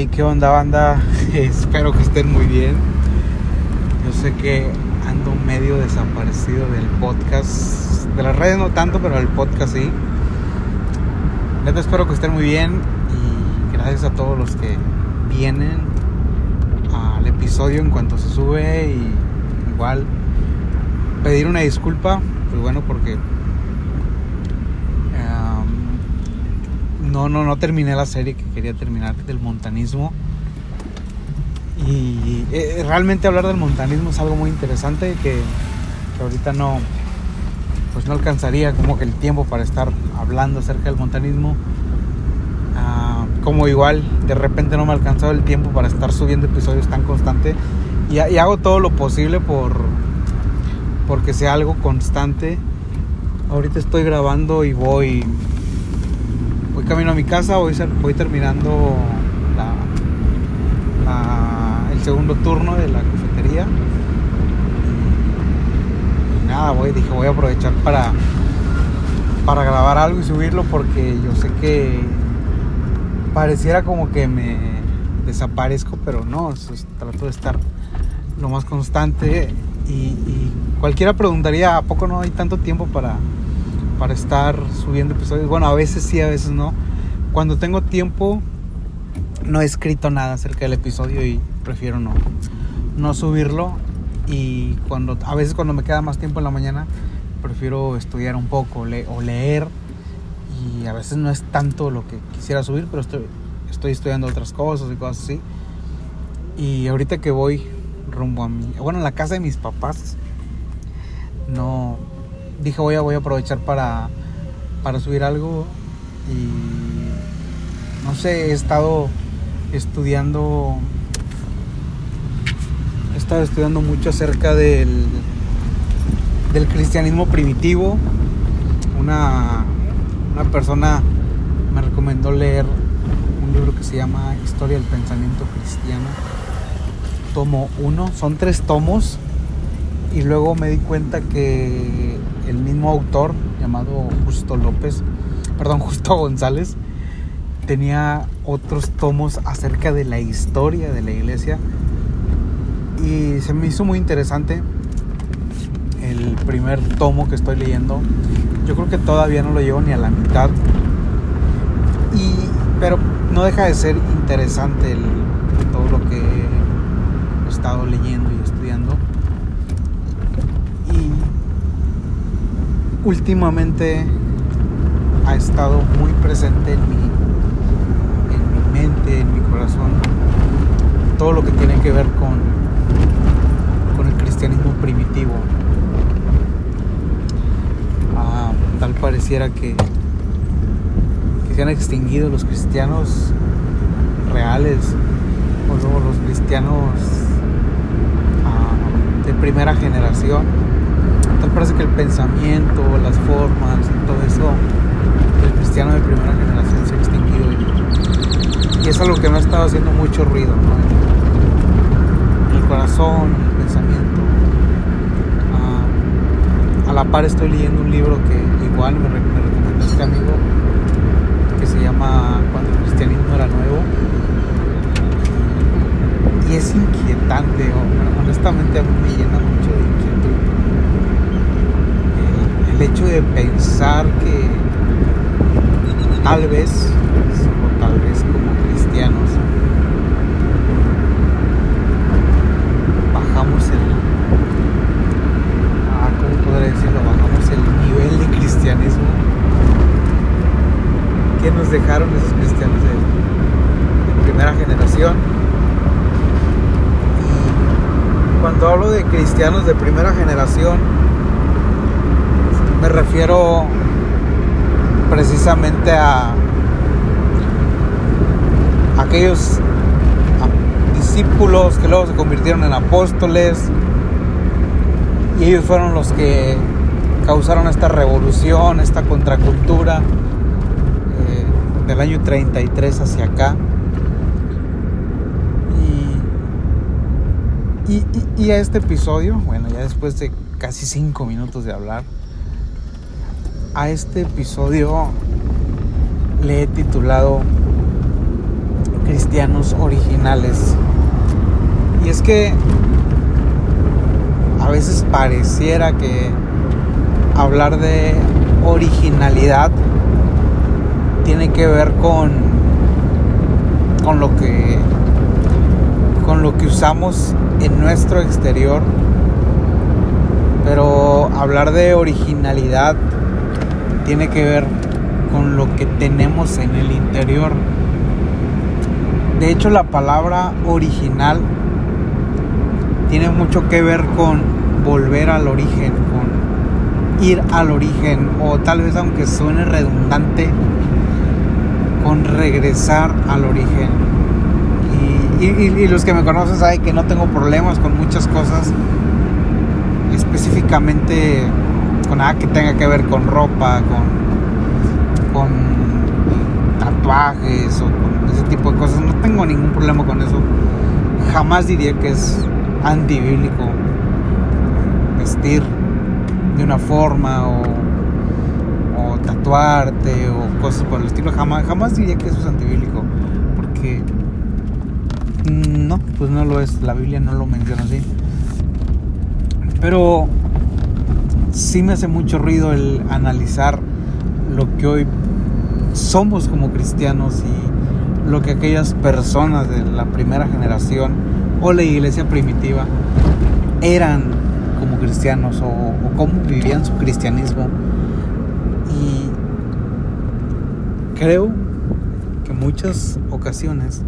Hey, ¿qué onda, banda? Espero que estén muy bien. Yo sé que ando medio desaparecido del podcast. De las redes no tanto, pero del podcast sí. Neta, espero que estén muy bien. Y gracias a todos los que vienen al episodio en cuanto se sube. Y igual pedir una disculpa. Pues bueno, porque no, no, no terminé la serie que quería terminar del montanismo. Y eh, realmente hablar del montanismo es algo muy interesante que, ahorita no, pues no alcanzaría como que el tiempo para estar hablando acerca del montanismo. Ah, como igual de repente no me ha alcanzado el tiempo para estar subiendo episodios tan constante. Y, y hago todo lo posible por porque sea algo constante. Ahorita estoy grabando y voy camino a mi casa, voy, voy terminando el segundo turno de la cafetería. Y, nada, voy, dije voy a aprovechar para, para grabar algo y subirlo porque yo sé que pareciera como que me desaparezco, pero no, trato de estar lo más constante y, y cualquiera preguntaría, ¿a poco no hay tanto tiempo para para estar subiendo episodios. Bueno, a veces sí, a veces no. Cuando tengo tiempo, no he escrito nada acerca del episodio y prefiero no, no subirlo. Y cuando, a veces cuando me queda más tiempo en la mañana, prefiero estudiar un poco o leer. Y a veces no es tanto lo que quisiera subir, pero estoy, estoy estudiando otras cosas y cosas así. Y ahorita que voy rumbo a mi, bueno, en la casa de mis papás, no, dije voy a, voy a aprovechar para, para subir algo y no sé, he estado estudiando he estado estudiando mucho acerca del del cristianismo primitivo. Una, una persona me recomendó leer un libro que se llama Historia del Pensamiento Cristiano tomo 1 son tres tomos y luego me di cuenta que el mismo autor llamado Justo López, perdón, Justo González, tenía otros tomos acerca de la historia de la iglesia y se me hizo muy interesante el primer tomo que estoy leyendo. Yo creo que todavía no lo llevo ni a la mitad. Pero no deja de ser interesante todo lo que he estado leyendo y estudiando. Últimamente ha estado muy presente en mi, en mi mente, en mi corazón, todo lo que tiene que ver con, con el cristianismo primitivo. Ah, tal pareciera que, se han extinguido los cristianos reales o los cristianos ah, de primera generación parece que el pensamiento, las formas todo eso del cristiano de primera generación se ha extinguido. Y, es algo que me ha estado haciendo mucho ruido, ¿no? el corazón, el pensamiento. Ah, a la par estoy leyendo un libro que igual me, recomendó este amigo, que se llama Cuando el cristianismo era nuevo. Y es inquietante, honestamente a mí me llena mucho de el hecho de pensar que tal vez, o tal vez como cristianos, bajamos el, ah, ¿cómo podría decirlo? Bajamos el nivel de cristianismo que nos dejaron esos cristianos de, de primera generación. Y cuando hablo de cristianos de primera generación, me refiero precisamente a aquellos discípulos que luego se convirtieron en apóstoles y ellos fueron los que causaron esta revolución, esta contracultura eh, del año 33 hacia acá. Y, y a este episodio, bueno, ya después de casi cinco minutos de hablar, a este episodio le he titulado cristianos originales. Y es que a veces pareciera que hablar de originalidad tiene que ver con con lo que con lo que usamos en nuestro exterior pero hablar de originalidad tiene que ver con lo que tenemos en el interior de hecho la palabra original tiene mucho que ver con volver al origen con ir al origen o tal vez aunque suene redundante con regresar al origen. Y, los que me conocen saben que no tengo problemas con muchas cosas, específicamente con nada que tenga que ver con ropa, con, tatuajes o con ese tipo de cosas. No tengo ningún problema con eso. Jamás diría que es antibíblico vestir de una forma o tatuarte o cosas por el estilo. Jamás, jamás diría que eso es antibíblico. Porque no, pues no lo es. La Biblia no lo menciona así. Pero sí me hace mucho ruido el analizar lo que hoy somos como cristianos y lo que aquellas personas de la primera generación o la iglesia primitiva eran como cristianos o, o cómo vivían su cristianismo. Y creo que muchas ocasiones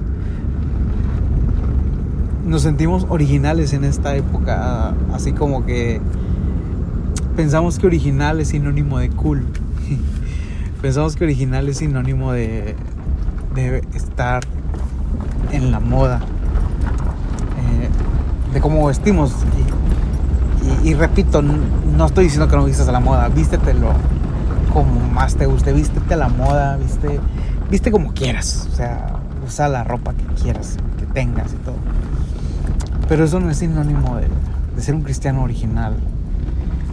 nos sentimos originales en esta época, así como que pensamos que original es sinónimo de cool. pensamos que original es sinónimo de, de estar en la moda, eh, de cómo vestimos. Y, repito, no estoy diciendo que no vistas a la moda, vístetelo como más te guste, vístete a la moda, viste, viste como quieras, o sea, usa la ropa que quieras, que tengas y todo. Pero eso no es sinónimo de ser un cristiano original.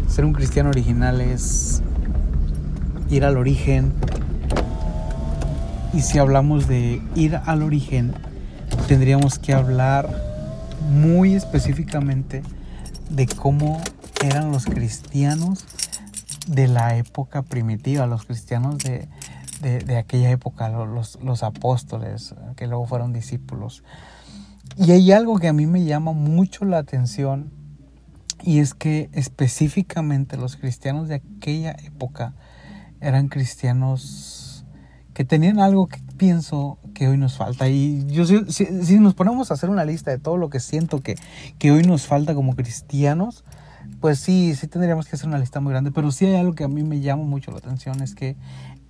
Ser un cristiano original es ir al origen. Y si hablamos de ir al origen, tendríamos que hablar muy específicamente de cómo eran los cristianos de la época primitiva, los cristianos de, aquella época, los, los, apóstoles, que luego fueron discípulos. Y hay algo que a mí me llama mucho la atención y es que específicamente los cristianos de aquella época eran cristianos que tenían algo que pienso que hoy nos falta. Y yo si, nos ponemos a hacer una lista de todo lo que siento que, que hoy nos falta como cristianos, pues sí, sí tendríamos que hacer una lista muy grande, pero sí hay algo que a mí me llama mucho la atención, es que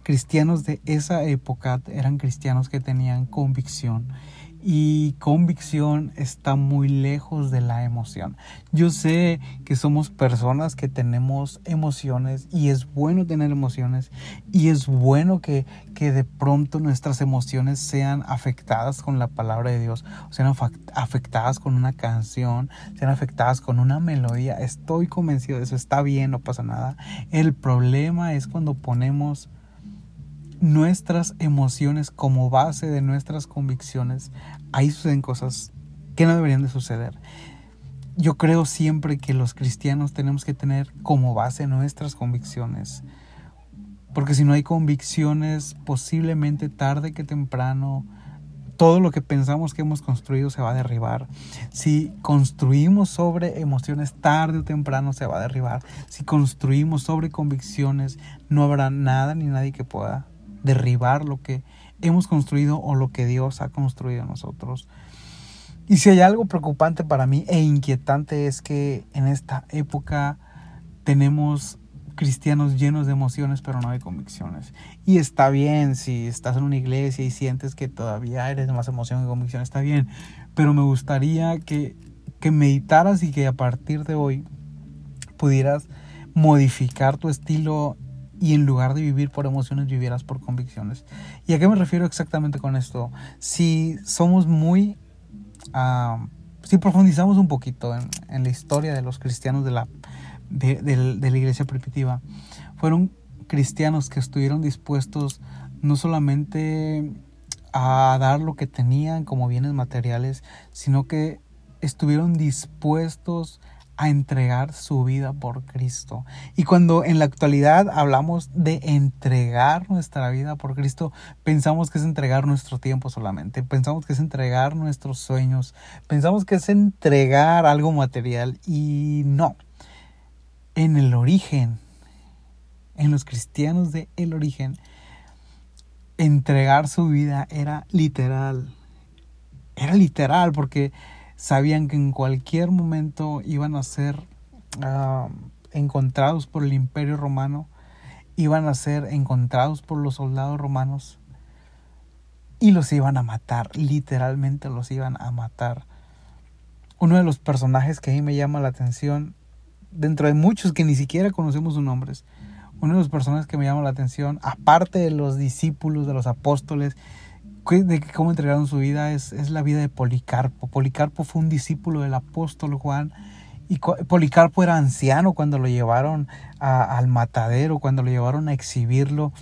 cristianos de esa época eran cristianos que tenían convicción y convicción está muy lejos de la emoción. Yo sé que somos personas que tenemos emociones y es bueno tener emociones y es bueno que, que de pronto nuestras emociones sean afectadas con la palabra de Dios, sean afectadas con una canción, sean afectadas con una melodía. Estoy convencido de eso, está bien, no pasa nada. El problema es cuando ponemos nuestras emociones como base de nuestras convicciones, ahí suceden cosas que no deberían de suceder. Yo creo siempre que los cristianos tenemos que tener como base nuestras convicciones. Porque si no hay convicciones, posiblemente tarde que temprano, todo lo que pensamos que hemos construido se va a derribar. Si construimos sobre emociones, tarde o temprano se va a derribar. Si construimos sobre convicciones, no habrá nada ni nadie que pueda derribar lo que hemos construido o lo que Dios ha construido en nosotros. Y si hay algo preocupante para mí e inquietante es que en esta época tenemos cristianos llenos de emociones pero no de convicciones. Y está bien si estás en una iglesia y sientes que todavía eres más emoción que convicción, está bien. Pero me gustaría que, que meditaras y que a partir de hoy pudieras modificar tu estilo y en lugar de vivir por emociones vivieras por convicciones. ¿Y a qué me refiero exactamente con esto? Si somos muy... Uh, si profundizamos un poquito en, la historia de los cristianos de la, de, la iglesia primitiva, fueron cristianos que estuvieron dispuestos no solamente a dar lo que tenían como bienes materiales, sino que estuvieron dispuestos entregar su vida por Cristo. Y cuando en la actualidad hablamos de entregar nuestra vida por Cristo, pensamos que es entregar nuestro tiempo solamente, pensamos que es entregar nuestros sueños, pensamos que es entregar algo material y no. En el origen, en los cristianos de el origen, entregar su vida era literal. Era literal porque sabían que en cualquier momento iban a ser ah, encontrados por el imperio romano, iban a ser encontrados por los soldados romanos y los iban a matar, literalmente los iban a matar. Uno de los personajes que a mí me llama la atención, dentro de muchos que ni siquiera conocemos sus nombres, uno de los personajes que me llama la atención, aparte de los discípulos, de los apóstoles, de cómo entregaron su vida es, es, la vida de Policarpo. Policarpo fue un discípulo del apóstol Juan y Policarpo era anciano cuando lo llevaron al matadero, cuando lo llevaron a exhibirlo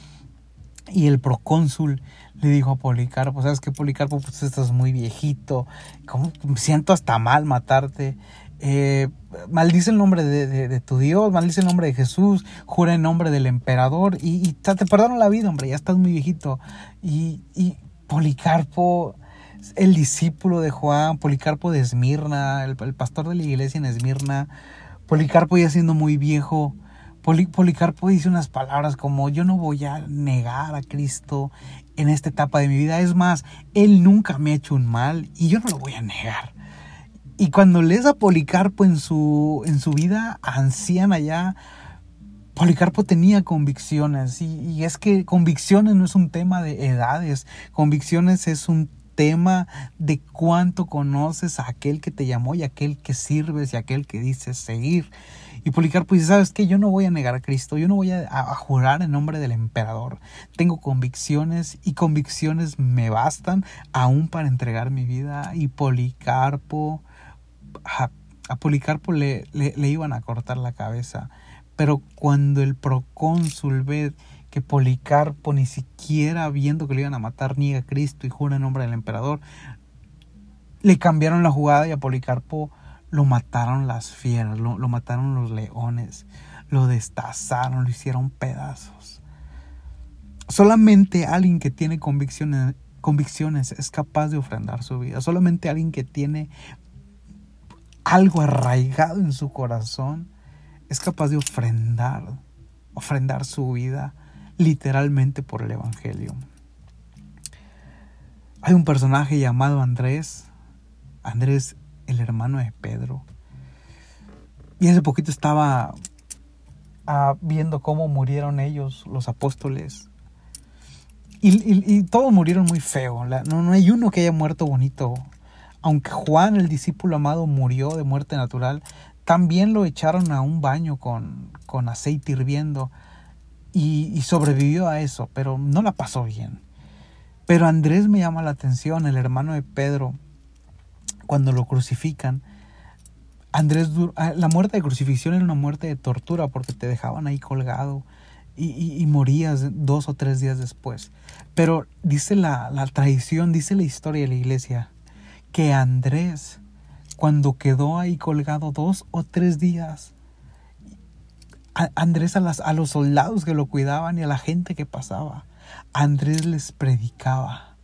y el procónsul le dijo a Policarpo, sabes que Policarpo, pues estás muy viejito, como siento hasta mal matarte. Eh, maldice el nombre de, tu Dios, maldice el nombre de Jesús, jura en nombre del emperador y, te perdono la vida, hombre, ya estás muy viejito. Y Policarpo, el discípulo de Juan, Policarpo de Esmirna, el, pastor de la iglesia en Esmirna, Policarpo ya siendo muy viejo, Policarpo dice unas palabras como yo no voy a negar a Cristo en esta etapa de mi vida. Es más, Él nunca me ha hecho un mal y yo no lo voy a negar. Y cuando lees a Policarpo en su, en su vida anciana ya, Policarpo tenía convicciones y, es que convicciones no es un tema de edades, convicciones es un tema de cuánto conoces a aquel que te llamó y aquel que sirves y aquel que dices seguir. Y Policarpo dice, ¿sabes qué? Yo no voy a negar a Cristo, yo no voy a, jurar en nombre del emperador. Tengo convicciones y convicciones me bastan aún para entregar mi vida. Y Policarpo, a, Policarpo le, le iban a cortar la cabeza. Pero cuando el procónsul ve que Policarpo ni siquiera viendo que le iban a matar niega a Cristo y jura en nombre del emperador, le cambiaron la jugada y a Policarpo lo mataron las fieras, lo, mataron los leones, lo destazaron, lo hicieron pedazos. Solamente alguien que tiene convicciones, convicciones es capaz de ofrendar su vida. Solamente alguien que tiene algo arraigado en su corazón es capaz de ofrendar, ofrendar su vida literalmente por el Evangelio. Hay un personaje llamado Andrés, Andrés el hermano de Pedro, y hace poquito estaba ah, viendo cómo murieron ellos, los apóstoles. Y, todos murieron muy feo. no, no hay uno que haya muerto bonito. Aunque Juan, el discípulo amado, murió de muerte natural, también lo echaron a un baño con, con aceite hirviendo y, sobrevivió a eso, pero no la pasó bien. Pero Andrés me llama la atención, el hermano de Pedro, cuando lo crucifican. Andrés, ah, la muerte de crucifixión era una muerte de tortura porque te dejaban ahí colgado y, y, morías dos o tres días después. Pero dice la, la tradición, dice la historia de la iglesia, que Andrés cuando quedó ahí colgado dos o tres días. Andrés a, los soldados que lo cuidaban y a la gente que pasaba, Andrés les predicaba.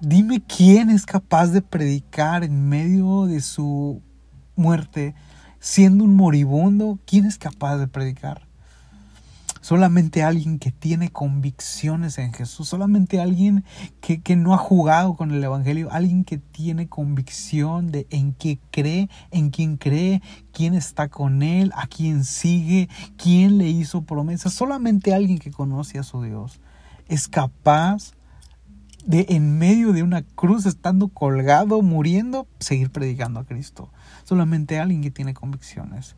Dime quién es capaz de predicar en medio de su muerte, siendo un moribundo, ¿quién es capaz de predicar? Solamente alguien que tiene convicciones en Jesús, solamente alguien que, no ha jugado con el Evangelio, alguien que tiene convicción de en qué cree, en quién cree, quién está con él, a quién sigue, quién le hizo promesas, solamente alguien que conoce a su Dios es capaz de en medio de una cruz, estando colgado, muriendo, seguir predicando a Cristo. Solamente alguien que tiene convicciones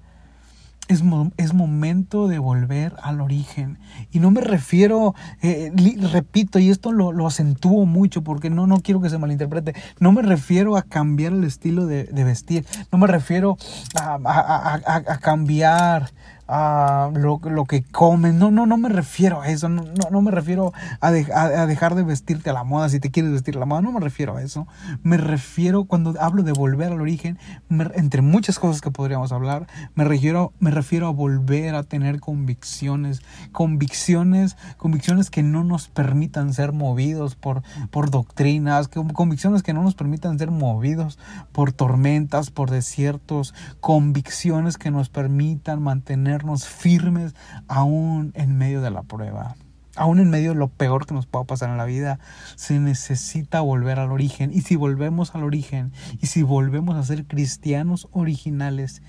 es, es, momento de volver al origen. Y no me refiero, eh, repito, y esto lo, lo, acentúo mucho porque no, no quiero que se malinterprete, no me refiero a cambiar el estilo de, vestir, no me refiero a, a, a, cambiar a lo, lo, que comes. No, no, no me refiero a eso. No, no, no me refiero a, a, dejar de vestirte a la moda si te quieres vestir a la moda. No me refiero a eso. Me refiero, cuando hablo de volver al origen, entre muchas cosas que podríamos hablar, me refiero, me refiero a volver a tener convicciones. Convicciones, convicciones que no nos permitan ser movidos por, por doctrinas, convicciones que no nos permitan ser movidos por tormentas, por desiertos, convicciones que nos permitan mantener firmes aún en medio de la prueba. Aún en medio de lo peor que nos pueda pasar en la vida, se necesita volver al origen. Y si volvemos al origen, y si volvemos a ser cristianos originales,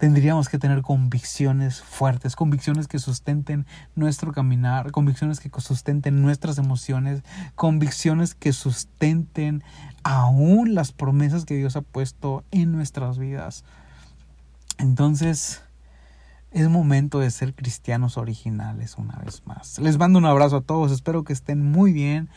tendríamos que tener convicciones fuertes, convicciones que sustenten nuestro caminar, convicciones que sustenten nuestras emociones, convicciones que sustenten aún las promesas que Dios ha puesto en nuestras vidas. Entonces, es momento de ser cristianos originales una vez más. Les mando un abrazo a todos, espero que estén muy bien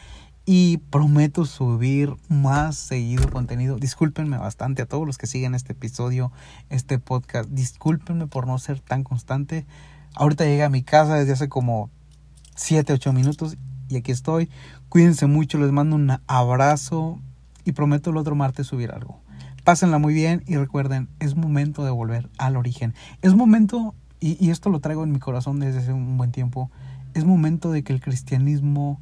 y prometo subir más seguido contenido. Discúlpenme bastante a todos los que siguen este episodio, este podcast. Discúlpenme por no ser tan constante. Ahorita llegué a mi casa desde hace como 7, 8 minutos y aquí estoy. Cuídense mucho, les mando un abrazo y prometo el otro martes subir algo. Pásenla muy bien y recuerden, es momento de volver al origen. Es momento y, esto lo traigo en mi corazón desde hace un buen tiempo, es momento de que el cristianismo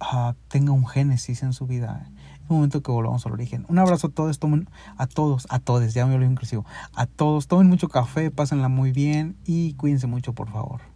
ah, tenga un génesis en su vida. Es momento que volvamos al origen. Un abrazo a todos, tomen, a todos, a todos, ya me olvidé inclusive, a todos, tomen mucho café, pásenla muy bien y cuídense mucho, por favor.